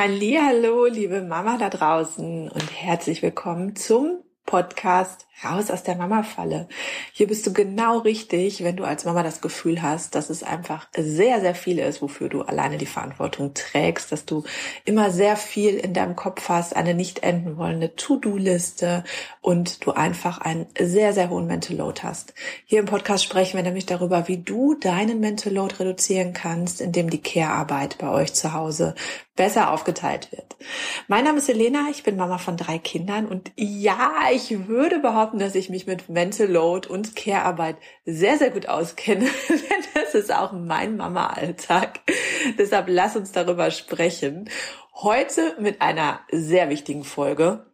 Hallo, liebe Mama da draußen und herzlich willkommen zum Podcast Raus aus der Mama-Falle. Hier bist du genau richtig, wenn du als Mama das Gefühl hast, dass es einfach sehr, sehr viel ist, wofür du alleine die Verantwortung trägst, dass du immer sehr viel in deinem Kopf hast, eine nicht enden wollende To-Do-Liste und du einfach einen sehr, sehr hohen Mental Load hast. Hier im Podcast sprechen wir nämlich darüber, wie du deinen Mental Load reduzieren kannst, indem die Care-Arbeit bei euch zu Hause besser aufgeteilt wird. Mein Name ist Elena, ich bin Mama von drei Kindern und ja, ich würde behaupten, dass ich mich mit Mental Load und Care-Arbeit sehr, sehr gut auskenne, denn das ist auch mein Mama-Alltag. Deshalb lass uns darüber sprechen. Heute mit einer sehr wichtigen Folge.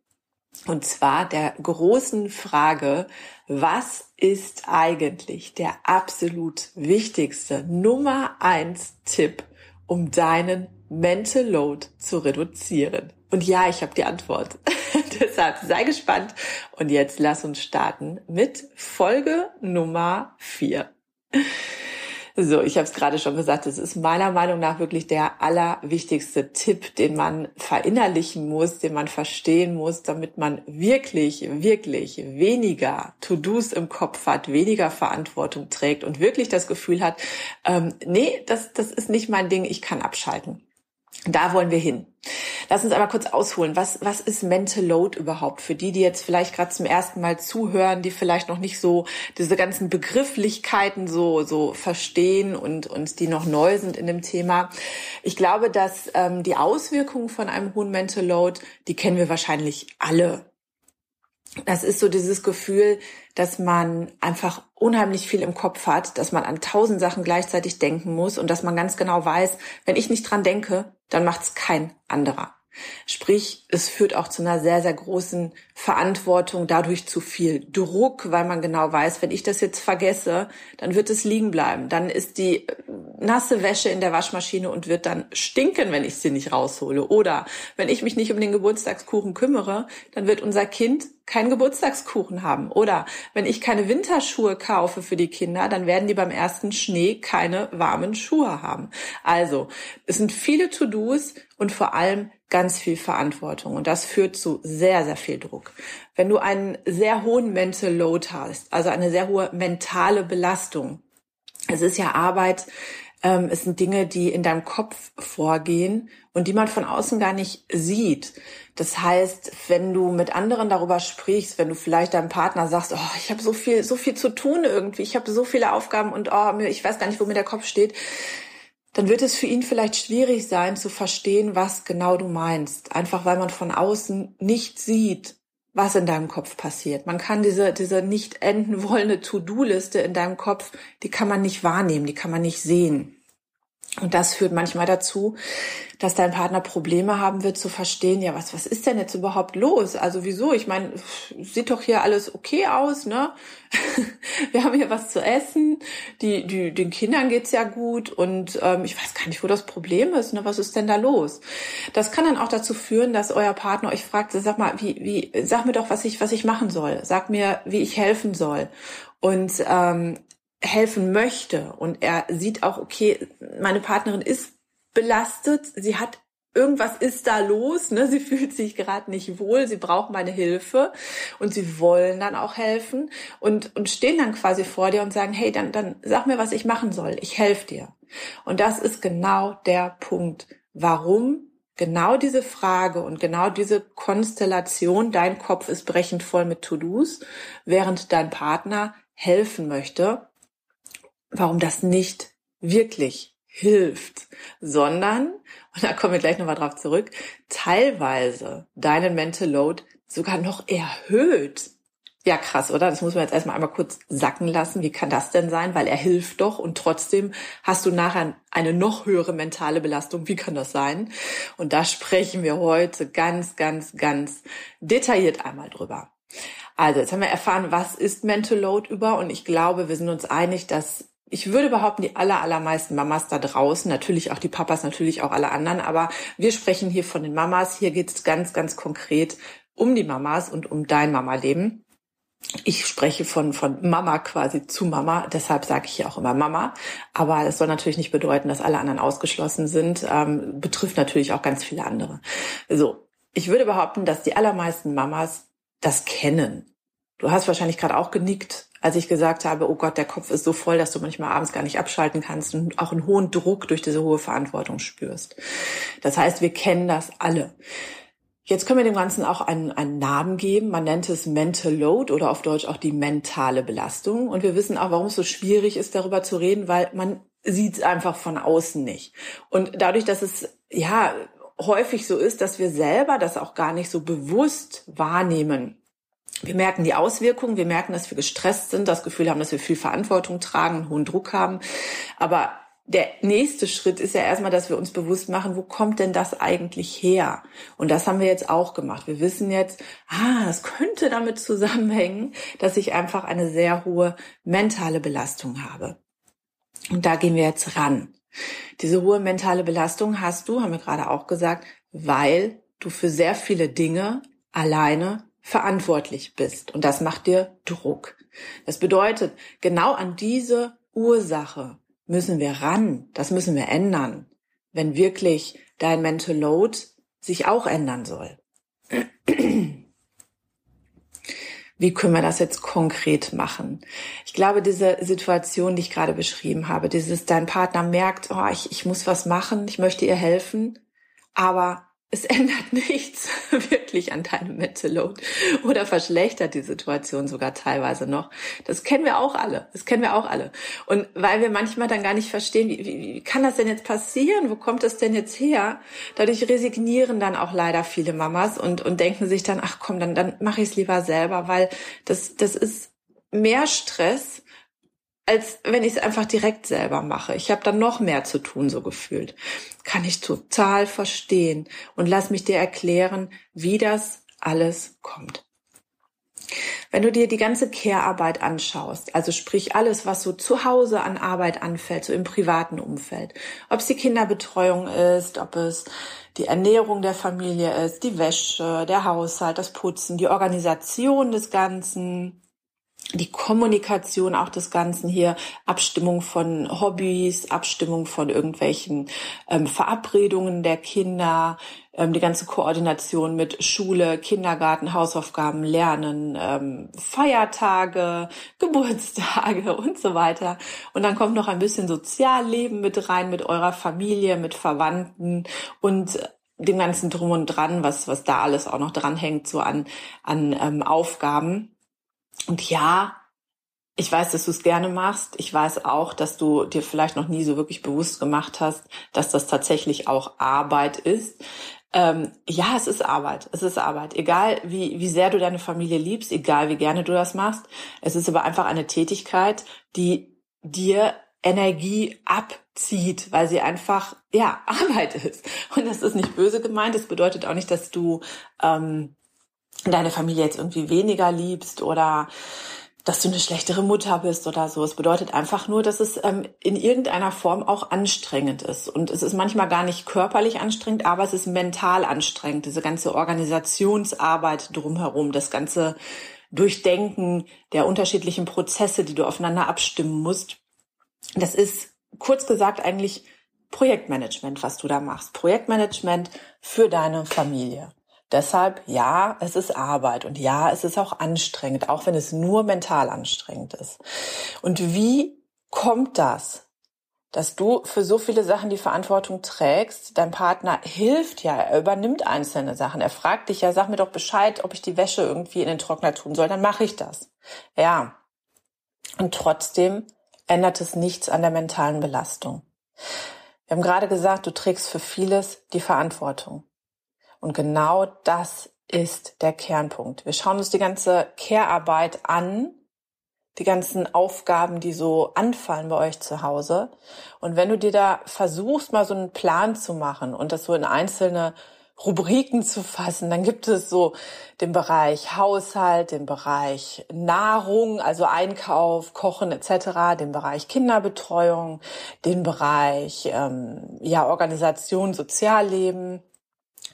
Und zwar der großen Frage, was ist eigentlich der absolut wichtigste Nummer eins Tipp, um deinen Mental Load zu reduzieren? Und ja, ich habe die Antwort. Deshalb sei gespannt. Und jetzt lass uns starten mit Folge Nummer vier. So, ich habe es gerade schon gesagt, es ist meiner Meinung nach wirklich der allerwichtigste Tipp, den man verinnerlichen muss, den man verstehen muss, damit man wirklich, wirklich weniger To-Dos im Kopf hat, weniger Verantwortung trägt und wirklich das Gefühl hat, ähm, nee, das, das ist nicht mein Ding, ich kann abschalten. Da wollen wir hin. Lass uns aber kurz ausholen. Was, was ist Mental Load überhaupt? Für die, die jetzt vielleicht gerade zum ersten Mal zuhören, die vielleicht noch nicht so diese ganzen Begrifflichkeiten so, so verstehen und, und die noch neu sind in dem Thema. Ich glaube, dass ähm, die Auswirkungen von einem hohen Mental Load, die kennen wir wahrscheinlich alle das ist so dieses Gefühl, dass man einfach unheimlich viel im Kopf hat, dass man an tausend Sachen gleichzeitig denken muss und dass man ganz genau weiß, wenn ich nicht dran denke, dann macht's kein anderer. Sprich, es führt auch zu einer sehr, sehr großen Verantwortung, dadurch zu viel Druck, weil man genau weiß, wenn ich das jetzt vergesse, dann wird es liegen bleiben. Dann ist die äh, nasse Wäsche in der Waschmaschine und wird dann stinken, wenn ich sie nicht raushole. Oder wenn ich mich nicht um den Geburtstagskuchen kümmere, dann wird unser Kind keinen Geburtstagskuchen haben. Oder wenn ich keine Winterschuhe kaufe für die Kinder, dann werden die beim ersten Schnee keine warmen Schuhe haben. Also, es sind viele To-Dos und vor allem ganz viel Verantwortung. Und das führt zu sehr, sehr viel Druck. Wenn du einen sehr hohen Mental Load hast, also eine sehr hohe mentale Belastung, es ist ja Arbeit, ähm, es sind Dinge, die in deinem Kopf vorgehen und die man von außen gar nicht sieht. Das heißt, wenn du mit anderen darüber sprichst, wenn du vielleicht deinem Partner sagst, oh, ich habe so viel, so viel zu tun irgendwie, ich habe so viele Aufgaben und oh, ich weiß gar nicht, wo mir der Kopf steht, dann wird es für ihn vielleicht schwierig sein zu verstehen, was genau du meinst. Einfach weil man von außen nicht sieht, was in deinem Kopf passiert. Man kann diese, diese nicht enden wollende To-Do-Liste in deinem Kopf, die kann man nicht wahrnehmen, die kann man nicht sehen. Und das führt manchmal dazu, dass dein Partner Probleme haben wird zu verstehen, ja, was, was ist denn jetzt überhaupt los? Also wieso? Ich meine, sieht doch hier alles okay aus, ne? Wir haben hier was zu essen, die, die, den Kindern geht's ja gut und ähm, ich weiß gar nicht, wo das Problem ist, ne? Was ist denn da los? Das kann dann auch dazu führen, dass euer Partner euch fragt, sag mal, wie, wie, sag mir doch, was ich, was ich machen soll. Sag mir, wie ich helfen soll. Und ähm, helfen möchte. Und er sieht auch, okay, meine Partnerin ist belastet, sie hat irgendwas ist da los, ne? Sie fühlt sich gerade nicht wohl, sie braucht meine Hilfe. Und sie wollen dann auch helfen und und stehen dann quasi vor dir und sagen, hey, dann dann sag mir, was ich machen soll, ich helfe dir. Und das ist genau der Punkt, warum genau diese Frage und genau diese Konstellation, dein Kopf ist brechend voll mit To-Dos, während dein Partner helfen möchte warum das nicht wirklich hilft, sondern, und da kommen wir gleich nochmal drauf zurück, teilweise deinen Mental Load sogar noch erhöht. Ja, krass, oder? Das muss man jetzt erstmal einmal kurz sacken lassen. Wie kann das denn sein? Weil er hilft doch und trotzdem hast du nachher eine noch höhere mentale Belastung. Wie kann das sein? Und da sprechen wir heute ganz, ganz, ganz detailliert einmal drüber. Also, jetzt haben wir erfahren, was ist Mental Load über und ich glaube, wir sind uns einig, dass ich würde behaupten, die aller, allermeisten Mamas da draußen, natürlich auch die Papas, natürlich auch alle anderen, aber wir sprechen hier von den Mamas. Hier geht es ganz, ganz konkret um die Mamas und um dein Mama-Leben. ich spreche von, von Mama quasi zu Mama, deshalb sage ich hier auch immer Mama. Aber es soll natürlich nicht bedeuten, dass alle anderen ausgeschlossen sind. Ähm, betrifft natürlich auch ganz viele andere. So, ich würde behaupten, dass die allermeisten Mamas das kennen. Du hast wahrscheinlich gerade auch genickt, als ich gesagt habe, oh Gott, der Kopf ist so voll, dass du manchmal abends gar nicht abschalten kannst und auch einen hohen Druck durch diese hohe Verantwortung spürst. Das heißt, wir kennen das alle. Jetzt können wir dem Ganzen auch einen, einen Namen geben. Man nennt es Mental Load oder auf Deutsch auch die mentale Belastung. Und wir wissen auch, warum es so schwierig ist, darüber zu reden, weil man sieht es einfach von außen nicht. Und dadurch, dass es ja häufig so ist, dass wir selber das auch gar nicht so bewusst wahrnehmen. Wir merken die Auswirkungen, wir merken, dass wir gestresst sind, das Gefühl haben, dass wir viel Verantwortung tragen, einen hohen Druck haben. Aber der nächste Schritt ist ja erstmal, dass wir uns bewusst machen, wo kommt denn das eigentlich her? Und das haben wir jetzt auch gemacht. Wir wissen jetzt, ah, es könnte damit zusammenhängen, dass ich einfach eine sehr hohe mentale Belastung habe. Und da gehen wir jetzt ran. Diese hohe mentale Belastung hast du, haben wir gerade auch gesagt, weil du für sehr viele Dinge alleine verantwortlich bist. Und das macht dir Druck. Das bedeutet, genau an diese Ursache müssen wir ran. Das müssen wir ändern, wenn wirklich dein Mental Load sich auch ändern soll. Wie können wir das jetzt konkret machen? Ich glaube, diese Situation, die ich gerade beschrieben habe, dieses, dein Partner merkt, oh, ich, ich muss was machen, ich möchte ihr helfen, aber es ändert nichts wirklich an deinem Mental Load oder verschlechtert die Situation sogar teilweise noch. Das kennen wir auch alle. Das kennen wir auch alle. Und weil wir manchmal dann gar nicht verstehen, wie, wie, wie kann das denn jetzt passieren? Wo kommt das denn jetzt her? Dadurch resignieren dann auch leider viele Mamas und, und denken sich dann, ach komm, dann, dann mache ich es lieber selber, weil das, das ist mehr Stress, als wenn ich es einfach direkt selber mache. Ich habe dann noch mehr zu tun, so gefühlt. Kann ich total verstehen und lass mich dir erklären, wie das alles kommt. Wenn du dir die ganze Care-Arbeit anschaust, also sprich alles, was so zu Hause an Arbeit anfällt, so im privaten Umfeld, ob es die Kinderbetreuung ist, ob es die Ernährung der Familie ist, die Wäsche, der Haushalt, das Putzen, die Organisation des Ganzen, die Kommunikation auch des Ganzen hier, Abstimmung von Hobbys, Abstimmung von irgendwelchen ähm, Verabredungen der Kinder, ähm, die ganze Koordination mit Schule, Kindergarten, Hausaufgaben, Lernen, ähm, Feiertage, Geburtstage und so weiter. Und dann kommt noch ein bisschen Sozialleben mit rein, mit eurer Familie, mit Verwandten und dem ganzen Drum und Dran, was, was da alles auch noch dranhängt, so an, an ähm, Aufgaben. Und ja, ich weiß, dass du es gerne machst. Ich weiß auch, dass du dir vielleicht noch nie so wirklich bewusst gemacht hast, dass das tatsächlich auch Arbeit ist. Ähm, ja, es ist Arbeit. Es ist Arbeit. Egal, wie, wie sehr du deine Familie liebst, egal, wie gerne du das machst. Es ist aber einfach eine Tätigkeit, die dir Energie abzieht, weil sie einfach, ja, Arbeit ist. Und das ist nicht böse gemeint. Das bedeutet auch nicht, dass du ähm, deine Familie jetzt irgendwie weniger liebst oder dass du eine schlechtere Mutter bist oder so. Es bedeutet einfach nur, dass es ähm, in irgendeiner Form auch anstrengend ist. Und es ist manchmal gar nicht körperlich anstrengend, aber es ist mental anstrengend. Diese ganze Organisationsarbeit drumherum, das ganze Durchdenken der unterschiedlichen Prozesse, die du aufeinander abstimmen musst. Das ist kurz gesagt eigentlich Projektmanagement, was du da machst. Projektmanagement für deine Familie. Deshalb, ja, es ist Arbeit und ja, es ist auch anstrengend, auch wenn es nur mental anstrengend ist. Und wie kommt das, dass du für so viele Sachen die Verantwortung trägst? Dein Partner hilft ja, er übernimmt einzelne Sachen. Er fragt dich ja, sag mir doch Bescheid, ob ich die Wäsche irgendwie in den Trockner tun soll, dann mache ich das. Ja. Und trotzdem ändert es nichts an der mentalen Belastung. Wir haben gerade gesagt, du trägst für vieles die Verantwortung. Und genau das ist der Kernpunkt. Wir schauen uns die ganze Care-Arbeit an, die ganzen Aufgaben, die so anfallen bei euch zu Hause. Und wenn du dir da versuchst, mal so einen Plan zu machen und das so in einzelne Rubriken zu fassen, dann gibt es so den Bereich Haushalt, den Bereich Nahrung, also Einkauf, Kochen etc., den Bereich Kinderbetreuung, den Bereich ähm, ja Organisation, Sozialleben,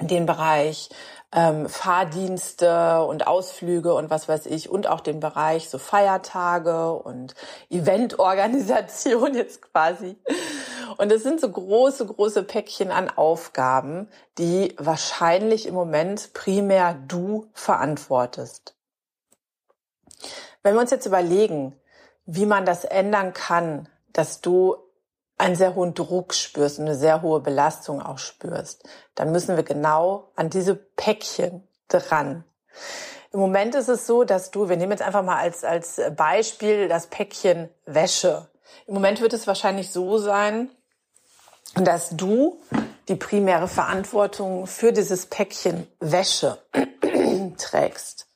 den Bereich ähm, Fahrdienste und Ausflüge und was weiß ich und auch den Bereich so Feiertage und Eventorganisation jetzt quasi. Und es sind so große, große Päckchen an Aufgaben, die wahrscheinlich im Moment primär du verantwortest. Wenn wir uns jetzt überlegen, wie man das ändern kann, dass du einen sehr hohen Druck spürst und eine sehr hohe Belastung auch spürst, dann müssen wir genau an diese Päckchen dran. Im Moment ist es so, dass du, wir nehmen jetzt einfach mal als, als Beispiel das Päckchen Wäsche. Im Moment wird es wahrscheinlich so sein, dass du die primäre Verantwortung für dieses Päckchen Wäsche trägst.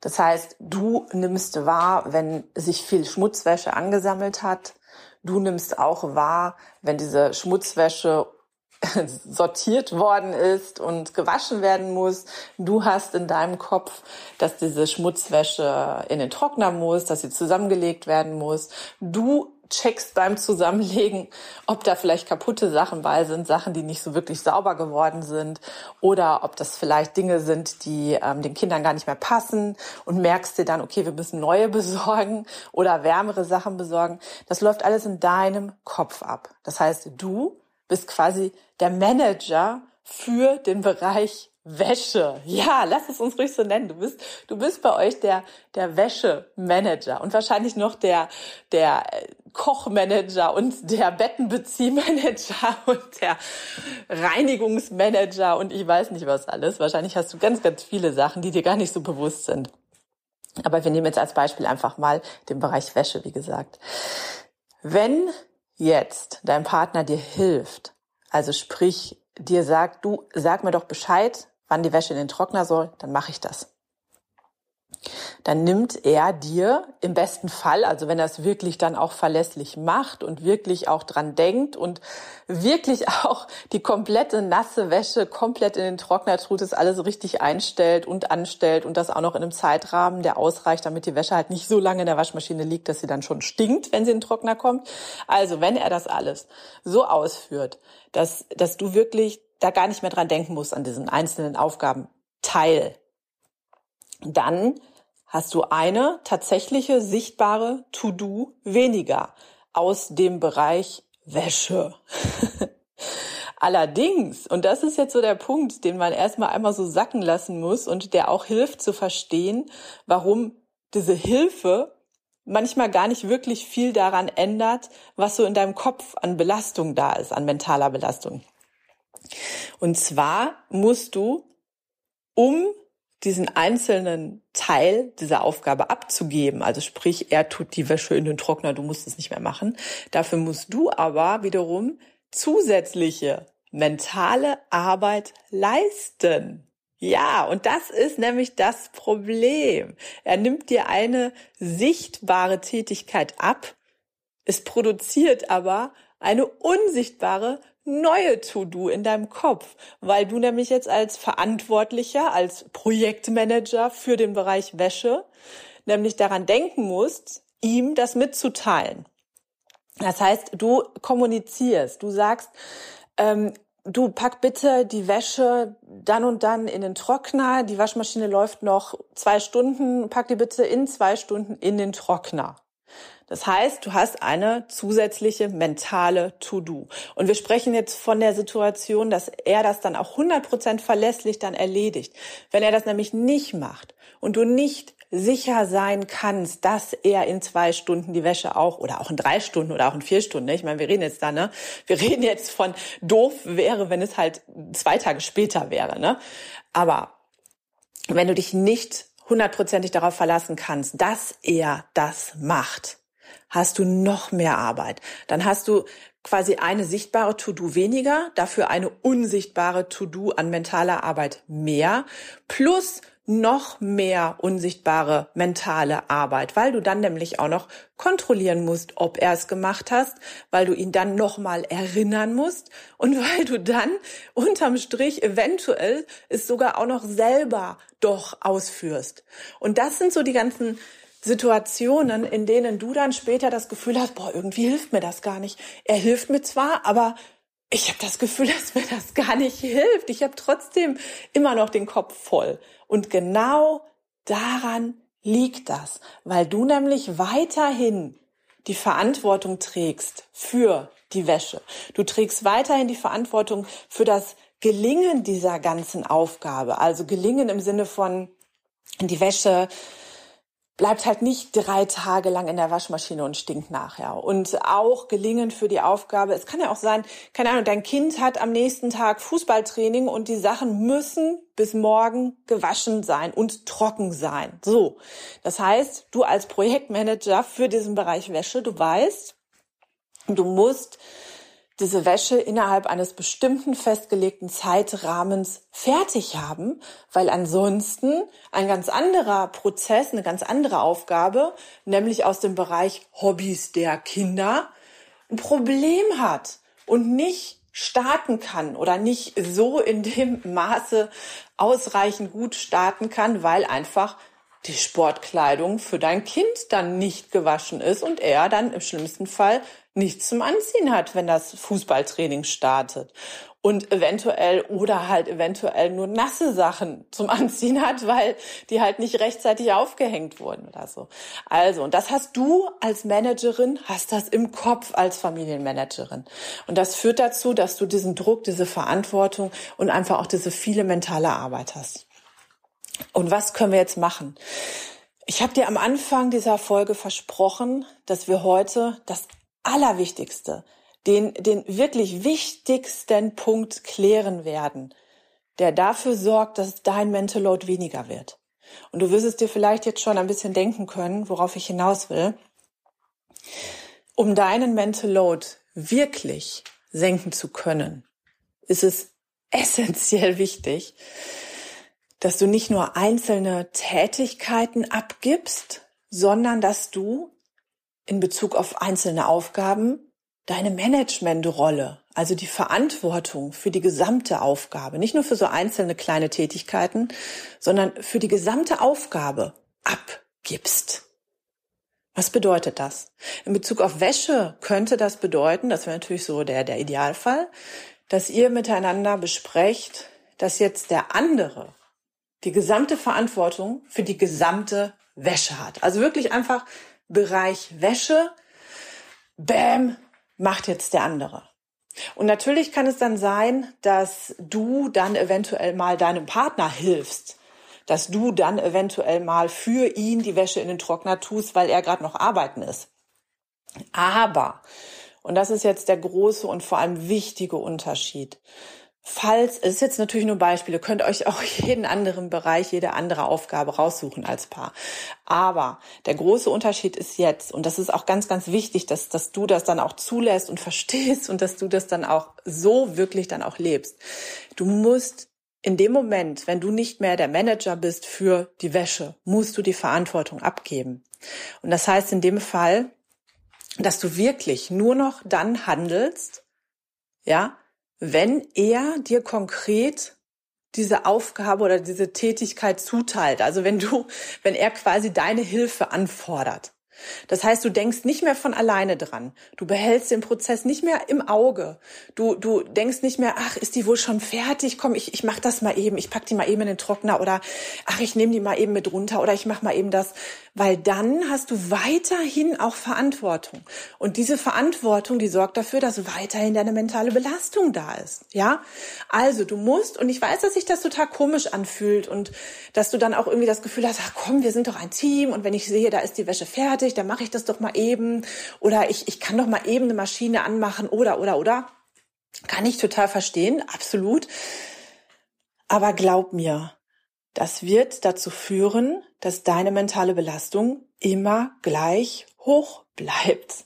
Das heißt, du nimmst wahr, wenn sich viel Schmutzwäsche angesammelt hat. Du nimmst auch wahr, wenn diese Schmutzwäsche sortiert worden ist und gewaschen werden muss. Du hast in deinem Kopf, dass diese Schmutzwäsche in den Trockner muss, dass sie zusammengelegt werden muss. Du checkst beim Zusammenlegen, ob da vielleicht kaputte Sachen bei sind, Sachen, die nicht so wirklich sauber geworden sind oder ob das vielleicht Dinge sind, die ähm, den Kindern gar nicht mehr passen und merkst dir dann, okay, wir müssen neue besorgen oder wärmere Sachen besorgen. Das läuft alles in deinem Kopf ab. Das heißt, du bist quasi der Manager für den Bereich Wäsche. Ja, lass es uns ruhig so nennen. Du bist, du bist bei euch der, der Wäschemanager und wahrscheinlich noch der, der Kochmanager und der Bettenbeziehmanager und der Reinigungsmanager und ich weiß nicht was alles. Wahrscheinlich hast du ganz, ganz viele Sachen, die dir gar nicht so bewusst sind. Aber wir nehmen jetzt als Beispiel einfach mal den Bereich Wäsche, wie gesagt. Wenn jetzt dein Partner dir hilft, also sprich dir sagt, du sag mir doch Bescheid, wann die Wäsche in den Trockner soll, dann mache ich das. Dann nimmt er dir im besten Fall, also wenn er es wirklich dann auch verlässlich macht und wirklich auch dran denkt und wirklich auch die komplette nasse Wäsche komplett in den Trockner tut, es alles richtig einstellt und anstellt und das auch noch in einem Zeitrahmen, der ausreicht, damit die Wäsche halt nicht so lange in der Waschmaschine liegt, dass sie dann schon stinkt, wenn sie in den Trockner kommt. Also wenn er das alles so ausführt, dass, dass du wirklich da gar nicht mehr dran denken musst an diesen einzelnen Aufgabenteil, dann hast du eine tatsächliche sichtbare To-Do weniger aus dem Bereich Wäsche. Allerdings, und das ist jetzt so der Punkt, den man erstmal einmal so sacken lassen muss und der auch hilft zu verstehen, warum diese Hilfe manchmal gar nicht wirklich viel daran ändert, was so in deinem Kopf an Belastung da ist, an mentaler Belastung. Und zwar musst du, um diesen einzelnen Teil dieser Aufgabe abzugeben, also sprich, er tut die Wäsche in den Trockner, du musst es nicht mehr machen. Dafür musst du aber wiederum zusätzliche mentale Arbeit leisten. Ja, und das ist nämlich das Problem. Er nimmt dir eine sichtbare Tätigkeit ab, es produziert aber eine unsichtbare neue To-Do in deinem Kopf, weil du nämlich jetzt als Verantwortlicher, als Projektmanager für den Bereich Wäsche, nämlich daran denken musst, ihm das mitzuteilen. Das heißt, du kommunizierst, du sagst, ähm, du pack bitte die Wäsche dann und dann in den Trockner, die Waschmaschine läuft noch zwei Stunden, pack die bitte in zwei Stunden in den Trockner. Das heißt, du hast eine zusätzliche mentale To-Do. Und wir sprechen jetzt von der Situation, dass er das dann auch 100% verlässlich dann erledigt. Wenn er das nämlich nicht macht und du nicht sicher sein kannst, dass er in zwei Stunden die Wäsche auch oder auch in drei Stunden oder auch in vier Stunden, ne? ich meine, wir reden jetzt da, ne? Wir reden jetzt von doof wäre, wenn es halt zwei Tage später wäre, ne? Aber wenn du dich nicht hundertprozentig darauf verlassen kannst, dass er das macht, hast du noch mehr Arbeit. Dann hast du quasi eine sichtbare To-Do weniger, dafür eine unsichtbare To-Do an mentaler Arbeit mehr, plus noch mehr unsichtbare mentale Arbeit, weil du dann nämlich auch noch kontrollieren musst, ob er es gemacht hast, weil du ihn dann nochmal erinnern musst und weil du dann unterm Strich eventuell es sogar auch noch selber doch ausführst. Und das sind so die ganzen Situationen, in denen du dann später das Gefühl hast, boah, irgendwie hilft mir das gar nicht. Er hilft mir zwar, aber ich habe das Gefühl, dass mir das gar nicht hilft. Ich habe trotzdem immer noch den Kopf voll. Und genau daran liegt das, weil du nämlich weiterhin die Verantwortung trägst für die Wäsche. Du trägst weiterhin die Verantwortung für das Gelingen dieser ganzen Aufgabe. Also Gelingen im Sinne von die Wäsche bleibt halt nicht drei Tage lang in der Waschmaschine und stinkt nachher. Und auch gelingen für die Aufgabe. Es kann ja auch sein, keine Ahnung, dein Kind hat am nächsten Tag Fußballtraining und die Sachen müssen bis morgen gewaschen sein und trocken sein. So. Das heißt, du als Projektmanager für diesen Bereich Wäsche, du weißt, du musst diese Wäsche innerhalb eines bestimmten festgelegten Zeitrahmens fertig haben, weil ansonsten ein ganz anderer Prozess, eine ganz andere Aufgabe, nämlich aus dem Bereich Hobbys der Kinder, ein Problem hat und nicht starten kann oder nicht so in dem Maße ausreichend gut starten kann, weil einfach die Sportkleidung für dein Kind dann nicht gewaschen ist und er dann im schlimmsten Fall nichts zum Anziehen hat, wenn das Fußballtraining startet. Und eventuell oder halt eventuell nur nasse Sachen zum Anziehen hat, weil die halt nicht rechtzeitig aufgehängt wurden oder so. Also, und das hast du als Managerin, hast das im Kopf als Familienmanagerin. Und das führt dazu, dass du diesen Druck, diese Verantwortung und einfach auch diese viele mentale Arbeit hast. Und was können wir jetzt machen? Ich habe dir am Anfang dieser Folge versprochen, dass wir heute das Allerwichtigste, den, den wirklich wichtigsten Punkt klären werden, der dafür sorgt, dass dein Mental Load weniger wird. Und du wirst es dir vielleicht jetzt schon ein bisschen denken können, worauf ich hinaus will. Um deinen Mental Load wirklich senken zu können, ist es essentiell wichtig, dass du nicht nur einzelne Tätigkeiten abgibst, sondern dass du in Bezug auf einzelne Aufgaben deine Managementrolle, also die Verantwortung für die gesamte Aufgabe, nicht nur für so einzelne kleine Tätigkeiten, sondern für die gesamte Aufgabe abgibst. Was bedeutet das? In Bezug auf Wäsche könnte das bedeuten, das wäre natürlich so der, der Idealfall, dass ihr miteinander besprecht, dass jetzt der andere die gesamte Verantwortung für die gesamte Wäsche hat. Also wirklich einfach Bereich Wäsche, bam, macht jetzt der andere. Und natürlich kann es dann sein, dass du dann eventuell mal deinem Partner hilfst, dass du dann eventuell mal für ihn die Wäsche in den Trockner tust, weil er gerade noch arbeiten ist. Aber, und das ist jetzt der große und vor allem wichtige Unterschied, Falls, es ist jetzt natürlich nur Beispiele, könnt euch auch jeden anderen Bereich, jede andere Aufgabe raussuchen als Paar. Aber der große Unterschied ist jetzt, und das ist auch ganz, ganz wichtig, dass, dass du das dann auch zulässt und verstehst und dass du das dann auch so wirklich dann auch lebst. Du musst in dem Moment, wenn du nicht mehr der Manager bist für die Wäsche, musst du die Verantwortung abgeben. Und das heißt in dem Fall, dass du wirklich nur noch dann handelst, ja, wenn er dir konkret diese Aufgabe oder diese Tätigkeit zuteilt. Also wenn du, wenn er quasi deine Hilfe anfordert. Das heißt, du denkst nicht mehr von alleine dran. Du behältst den Prozess nicht mehr im Auge. Du, du denkst nicht mehr, ach, ist die wohl schon fertig? Komm, ich, ich mach das mal eben. Ich pack die mal eben in den Trockner oder ach, ich nehme die mal eben mit runter oder ich mach mal eben das. Weil dann hast du weiterhin auch Verantwortung. Und diese Verantwortung, die sorgt dafür, dass weiterhin deine mentale Belastung da ist. Ja? Also, du musst, und ich weiß, dass sich das total komisch anfühlt und dass du dann auch irgendwie das Gefühl hast, ach komm, wir sind doch ein Team und wenn ich sehe, da ist die Wäsche fertig, dann mache ich das doch mal eben oder ich, ich kann doch mal eben eine Maschine anmachen oder, oder, oder. Kann ich total verstehen, absolut. Aber glaub mir, das wird dazu führen, dass deine mentale Belastung immer gleich hoch bleibt.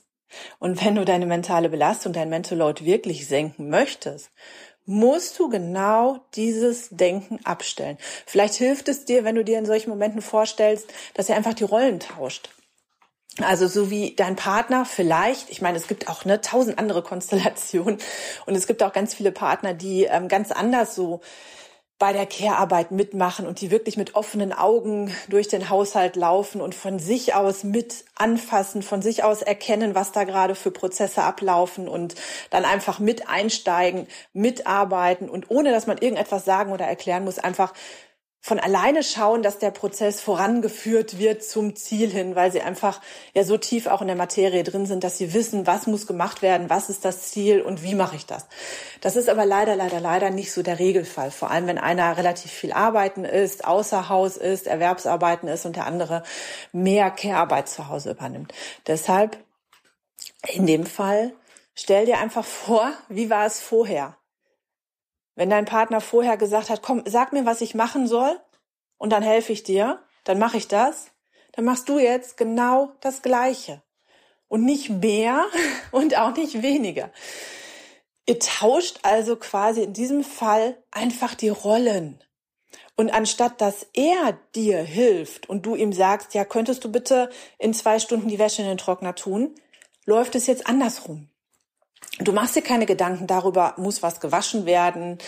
Und wenn du deine mentale Belastung, dein Mental Load wirklich senken möchtest, musst du genau dieses Denken abstellen. Vielleicht hilft es dir, wenn du dir in solchen Momenten vorstellst, dass er einfach die Rollen tauscht. Also so wie dein Partner vielleicht, ich meine, es gibt auch ne tausend andere Konstellationen und es gibt auch ganz viele Partner, die ähm, ganz anders so bei der Care-Arbeit mitmachen und die wirklich mit offenen Augen durch den Haushalt laufen und von sich aus mit anfassen, von sich aus erkennen, was da gerade für Prozesse ablaufen und dann einfach mit einsteigen, mitarbeiten und ohne dass man irgendetwas sagen oder erklären muss, einfach von alleine schauen, dass der Prozess vorangeführt wird zum Ziel hin, weil sie einfach ja so tief auch in der Materie drin sind, dass sie wissen, was muss gemacht werden, was ist das Ziel und wie mache ich das. Das ist aber leider, leider, leider nicht so der Regelfall. Vor allem, wenn einer relativ viel arbeiten ist, außer Haus ist, Erwerbsarbeiten ist und der andere mehr Care-Arbeit zu Hause übernimmt. Deshalb in dem Fall stell dir einfach vor, wie war es vorher? Wenn dein Partner vorher gesagt hat, komm, sag mir, was ich machen soll und dann helfe ich dir, dann mache ich das, dann machst du jetzt genau das Gleiche. Und nicht mehr und auch nicht weniger. Ihr tauscht also quasi in diesem Fall einfach die Rollen. Und anstatt dass er dir hilft und du ihm sagst, ja, könntest du bitte in zwei Stunden die Wäsche in den Trockner tun, läuft es jetzt andersrum. Du machst dir keine Gedanken darüber, muss was gewaschen werden?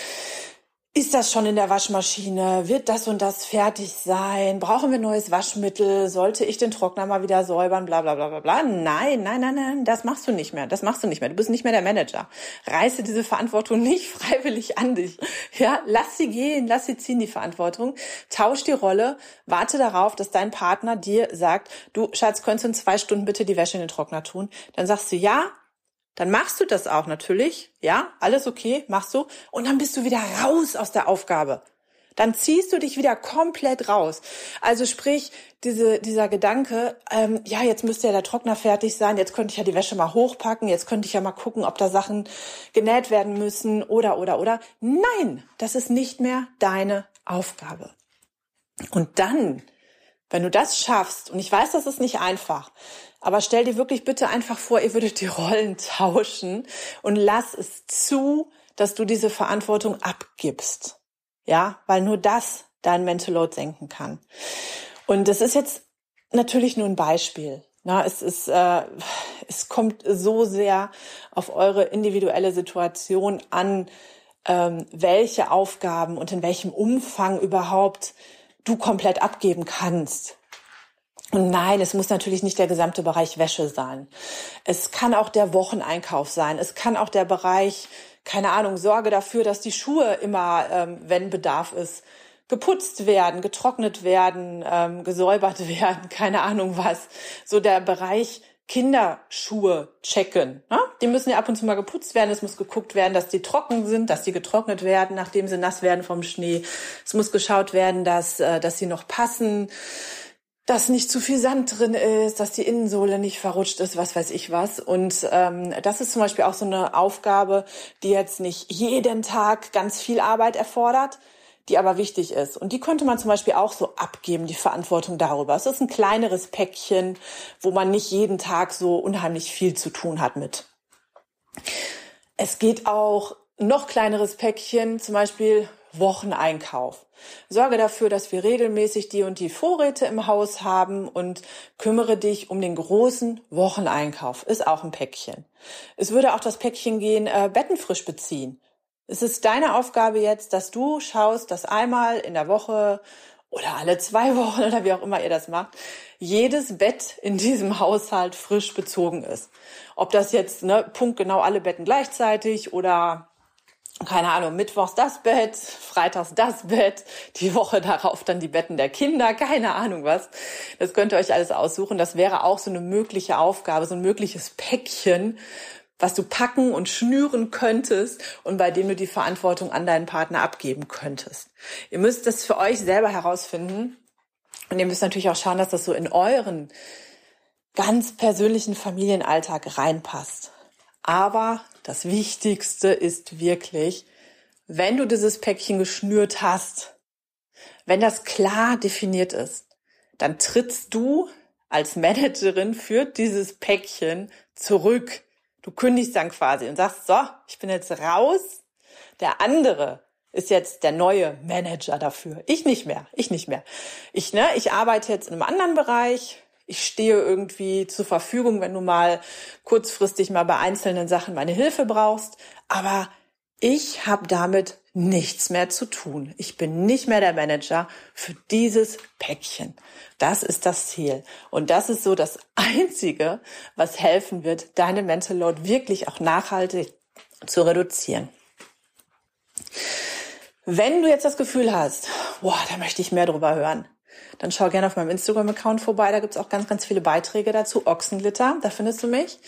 Ist das schon in der Waschmaschine? Wird das und das fertig sein? Brauchen wir neues Waschmittel? Sollte ich den Trockner mal wieder säubern? Bla bla bla bla bla. Nein, nein, nein, nein, das machst du nicht mehr. Das machst du nicht mehr. Du bist nicht mehr der Manager. Reiße diese Verantwortung nicht freiwillig an dich. Ja, lass sie gehen, lass sie ziehen, die Verantwortung. Tausch die Rolle. Warte darauf, dass dein Partner dir sagt, du Schatz, könntest du in zwei Stunden bitte die Wäsche in den Trockner tun? Dann sagst du ja, dann machst du das auch natürlich, ja, alles okay, machst du, und dann bist du wieder raus aus der Aufgabe. Dann ziehst du dich wieder komplett raus. Also sprich, diese, dieser Gedanke, ähm, ja, jetzt müsste ja der Trockner fertig sein, jetzt könnte ich ja die Wäsche mal hochpacken, jetzt könnte ich ja mal gucken, ob da Sachen genäht werden müssen oder, oder, oder. Nein, das ist nicht mehr deine Aufgabe. Und dann, wenn du das schaffst, und ich weiß, das ist nicht einfach, aber stell dir wirklich bitte einfach vor, ihr würdet die Rollen tauschen und lass es zu, dass du diese Verantwortung abgibst. Ja, weil nur das dein Mental Load senken kann. Und das ist jetzt natürlich nur ein Beispiel. Na, es ist, äh, es kommt so sehr auf eure individuelle Situation an, ähm, welche Aufgaben und in welchem Umfang überhaupt du komplett abgeben kannst. Nein, es muss natürlich nicht der gesamte Bereich Wäsche sein. Es kann auch der Wocheneinkauf sein. Es kann auch der Bereich, keine Ahnung, Sorge dafür, dass die Schuhe immer, ähm, wenn Bedarf ist, geputzt werden, getrocknet werden, ähm, gesäubert werden, keine Ahnung was. So der Bereich Kinderschuhe checken. Ne? Die müssen ja ab und zu mal geputzt werden. Es muss geguckt werden, dass die trocken sind, dass die getrocknet werden, nachdem sie nass werden vom Schnee. Es muss geschaut werden, dass, äh, dass sie noch passen dass nicht zu viel Sand drin ist, dass die Innensohle nicht verrutscht ist, was weiß ich was. Und ähm, das ist zum Beispiel auch so eine Aufgabe, die jetzt nicht jeden Tag ganz viel Arbeit erfordert, die aber wichtig ist. Und die könnte man zum Beispiel auch so abgeben, die Verantwortung darüber. Es ist ein kleineres Päckchen, wo man nicht jeden Tag so unheimlich viel zu tun hat mit. Es geht auch noch kleineres Päckchen, zum Beispiel Wocheneinkauf. Sorge dafür, dass wir regelmäßig die und die Vorräte im Haus haben und kümmere dich um den großen Wocheneinkauf. Ist auch ein Päckchen. Es würde auch das Päckchen gehen, äh, Betten frisch beziehen. Es ist deine Aufgabe jetzt, dass du schaust, dass einmal in der Woche oder alle zwei Wochen oder wie auch immer ihr das macht, jedes Bett in diesem Haushalt frisch bezogen ist. Ob das jetzt ne, punktgenau alle Betten gleichzeitig oder keine Ahnung, mittwochs das Bett, freitags das Bett, die Woche darauf dann die Betten der Kinder, keine Ahnung was. Das könnt ihr euch alles aussuchen. Das wäre auch so eine mögliche Aufgabe, so ein mögliches Päckchen, was du packen und schnüren könntest und bei dem du die Verantwortung an deinen Partner abgeben könntest. Ihr müsst das für euch selber herausfinden und ihr müsst natürlich auch schauen, dass das so in euren ganz persönlichen Familienalltag reinpasst. Aber das Wichtigste ist wirklich, wenn du dieses Päckchen geschnürt hast, wenn das klar definiert ist, dann trittst du als Managerin für dieses Päckchen zurück. Du kündigst dann quasi und sagst, so, ich bin jetzt raus. Der andere ist jetzt der neue Manager dafür. Ich nicht mehr. Ich nicht mehr. Ich, ne, ich arbeite jetzt in einem anderen Bereich ich stehe irgendwie zur Verfügung, wenn du mal kurzfristig mal bei einzelnen Sachen meine Hilfe brauchst. Aber ich habe damit nichts mehr zu tun. Ich bin nicht mehr der Manager für dieses Päckchen. Das ist das Ziel. Und das ist so das Einzige, was helfen wird, deine Mental Load wirklich auch nachhaltig zu reduzieren. Wenn du jetzt das Gefühl hast, boah, da möchte ich mehr drüber hören, dann schau gerne auf meinem Instagram-Account vorbei. Da gibt's auch ganz, ganz viele Beiträge dazu. Ochsenglitter, da findest du mich.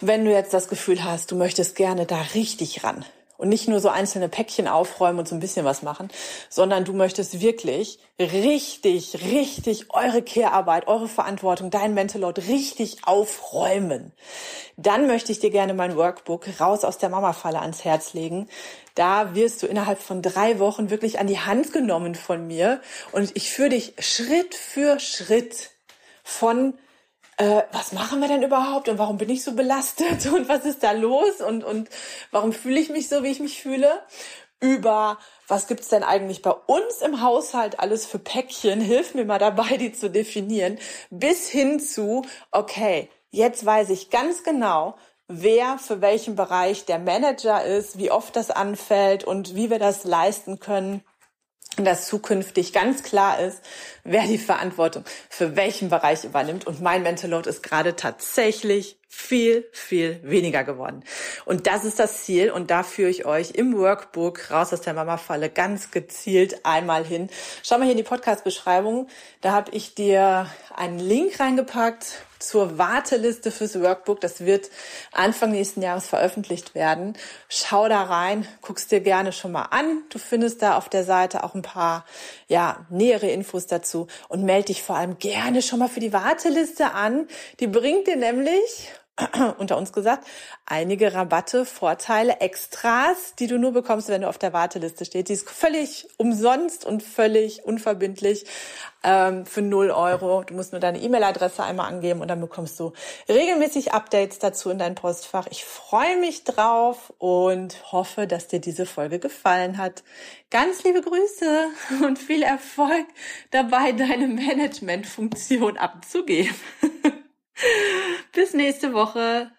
Wenn du jetzt das Gefühl hast, du möchtest gerne da richtig ran, und nicht nur so einzelne Päckchen aufräumen und so ein bisschen was machen, sondern du möchtest wirklich richtig, richtig eure Care-Arbeit, eure Verantwortung, dein Mental Load richtig aufräumen. Dann möchte ich dir gerne mein Workbook raus aus der Mama-Falle ans Herz legen. Da wirst du innerhalb von drei Wochen wirklich an die Hand genommen von mir. Und ich führe dich Schritt für Schritt von äh, was machen wir denn überhaupt und warum bin ich so belastet und was ist da los und, und warum fühle ich mich so, wie ich mich fühle, über was gibt's denn eigentlich bei uns im Haushalt alles für Päckchen, hilf mir mal dabei, die zu definieren, bis hin zu, okay, jetzt weiß ich ganz genau, wer für welchen Bereich der Manager ist, wie oft das anfällt und wie wir das leisten können dass zukünftig ganz klar ist, wer die Verantwortung für welchen Bereich übernimmt. Und mein Mental Load ist gerade tatsächlich viel, viel weniger geworden. Und das ist das Ziel. Und da führe ich euch im Workbook raus aus der Mama-Falle ganz gezielt einmal hin. Schau mal hier in die Podcast-Beschreibung. Da habe ich dir einen Link reingepackt zur Warteliste fürs Workbook. Das wird Anfang nächsten Jahres veröffentlicht werden. Schau da rein, guckst dir gerne schon mal an. Du findest da auf der Seite auch ein paar ja, nähere Infos dazu und melde dich vor allem gerne schon mal für die Warteliste an. Die bringt dir nämlich unter uns gesagt, einige Rabatte, Vorteile, Extras, die du nur bekommst, wenn du auf der Warteliste stehst. Die ist völlig umsonst und völlig unverbindlich ähm, für 0 Euro. Du musst nur deine E-Mail-Adresse einmal angeben und dann bekommst du regelmäßig Updates dazu in dein Postfach. Ich freue mich drauf und hoffe, dass dir diese Folge gefallen hat. Ganz liebe Grüße und viel Erfolg dabei, deine Managementfunktion abzugeben. Bis nächste Woche.